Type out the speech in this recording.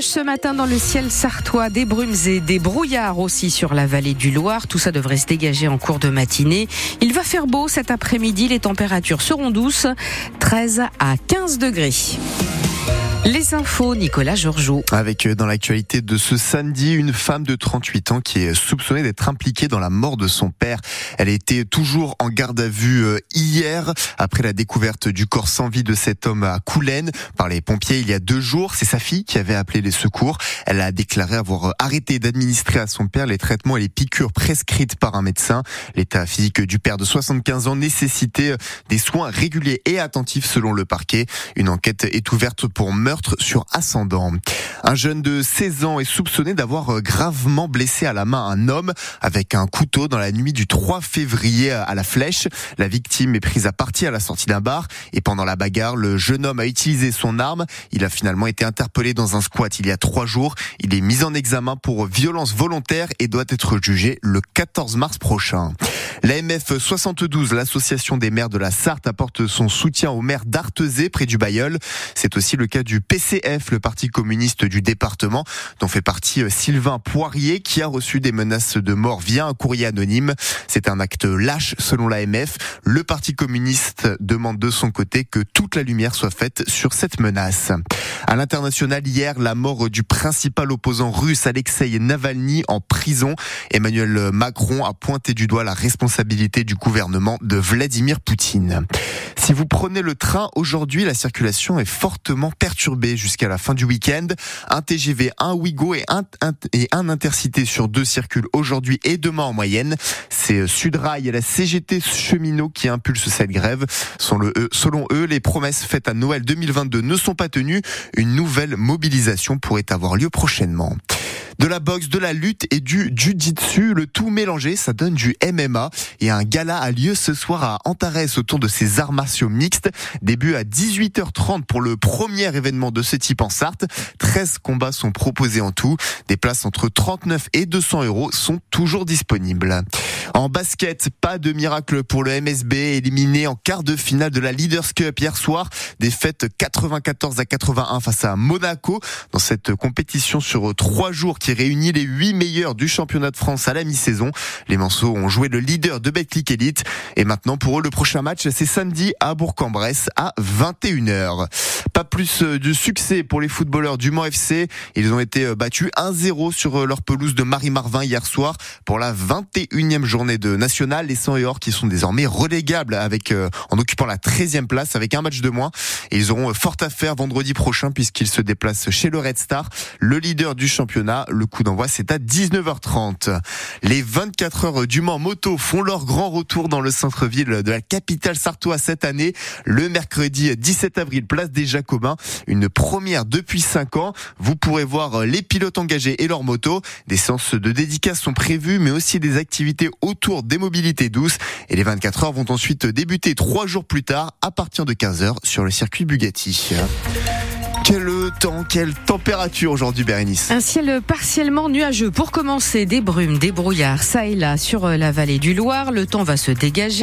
ce matin dans le ciel sartois, des brumes et des brouillards aussi sur la vallée du Loir. Tout ça devrait se dégager en cours de matinée. Il va faire beau cet après-midi. Les températures seront douces, 13 à 15 degrés. Les infos, Nicolas Georgeau. Avec euh, dans l'actualité de ce samedi, une femme de 38 ans qui est soupçonnée d'être impliquée dans la mort de son père. Elle était toujours en garde à vue euh, hier après la découverte du corps sans vie de cet homme à Coulennes par les pompiers il y a deux jours. C'est sa fille qui avait appelé les secours. Elle a déclaré avoir euh, arrêté d'administrer à son père les traitements et les piqûres prescrites par un médecin. L'état physique du père de 75 ans nécessitait des soins réguliers et attentifs selon le parquet. Une enquête est ouverte pour meurtre sur ascendant. Un jeune de 16 ans est soupçonné d'avoir euh, gravement blessé à la main un homme avec un couteau dans la nuit du 3 février à la Flèche. La victime est prise à partie à la sortie d'un bar et pendant la bagarre, le jeune homme a utilisé son arme. Il a finalement été interpellé dans un squat il y a trois jours. Il est mis en examen pour violence volontaire et doit être jugé le 14 mars prochain. La MF 72, l'association des maires de la Sarthe, apporte son soutien aux maires d'Artezé près du Bayeul. C'est aussi le cas du PCF, le parti communiste du département, dont fait partie euh, Sylvain Poirier, qui a reçu des menaces de mort via un courrier anonyme. C'est un acte lâche selon l'AMF. Le parti communiste demande de son côté que toute la lumière soit faite sur cette menace. À l'international, hier, la mort du principal opposant russe Alexei Navalny en prison. Emmanuel Macron a pointé du doigt la responsabilité du gouvernement de Vladimir Poutine. Si vous prenez le train aujourd'hui, la circulation est fortement perturbée jusqu'à la fin du week-end. Un TGV, un Ouigo et un, Intercité sur deux circulent aujourd'hui et demain en moyenne. C'est Sudrail et la CGT cheminot qui impulsent cette grève. Selon eux, les promesses faites à Noël 2022 ne sont pas tenues. Une nouvelle mobilisation pourrait avoir lieu prochainement de la boxe, de la lutte et du jiu-jitsu. Le tout mélangé, ça donne du MMA. Et un gala a lieu ce soir à Antares autour de ces arts martiaux mixtes. Début à 18h30 pour le premier événement de ce type en Sarthe. 13 combats sont proposés en tout. Des places entre 39 et 200 euros sont toujours disponibles. En basket, pas de miracle pour le MSB, éliminé en quart de finale de la Leaders Cup hier soir. Défaite 94 à 81 face à Monaco dans cette compétition sur trois jours réunit les huit meilleurs du championnat de France à la mi-saison. Les Manceaux ont joué le leader de Betclic Elite et maintenant pour eux le prochain match c'est samedi à Bourg-en-Bresse à 21h. Pas plus euh, de succès pour les footballeurs du Mans FC. Ils ont été euh, battus 1-0 sur euh, leur pelouse de Marie-Marvin hier soir pour la 21e journée de National. Les 100 et or qui sont désormais relégables avec, en occupant la 13e place avec un match de moins. Et ils auront fort à faire vendredi prochain puisqu'ils se déplacent chez le Red Star, le leader du championnat. Le coup d'envoi c'est à 19h30. Les 24 heures du Mans moto font leur grand retour dans le centre-ville de la capitale sartoise cette année. Le mercredi 17 avril, place des Jacobins. Une première depuis 5 ans. Vous pourrez voir les pilotes engagés et leurs motos. Des séances de dédicaces sont prévues, mais aussi des activités autour des mobilités douces. Et les 24 heures vont ensuite débuter trois jours plus tard, à partir de 15h, sur le circuit Bugatti. Quel temps, quelle température aujourd'hui, Bérénice Un ciel partiellement nuageux. Pour commencer, des brumes, des brouillards, ça et là, sur la vallée du Loir. Le temps va se dégager.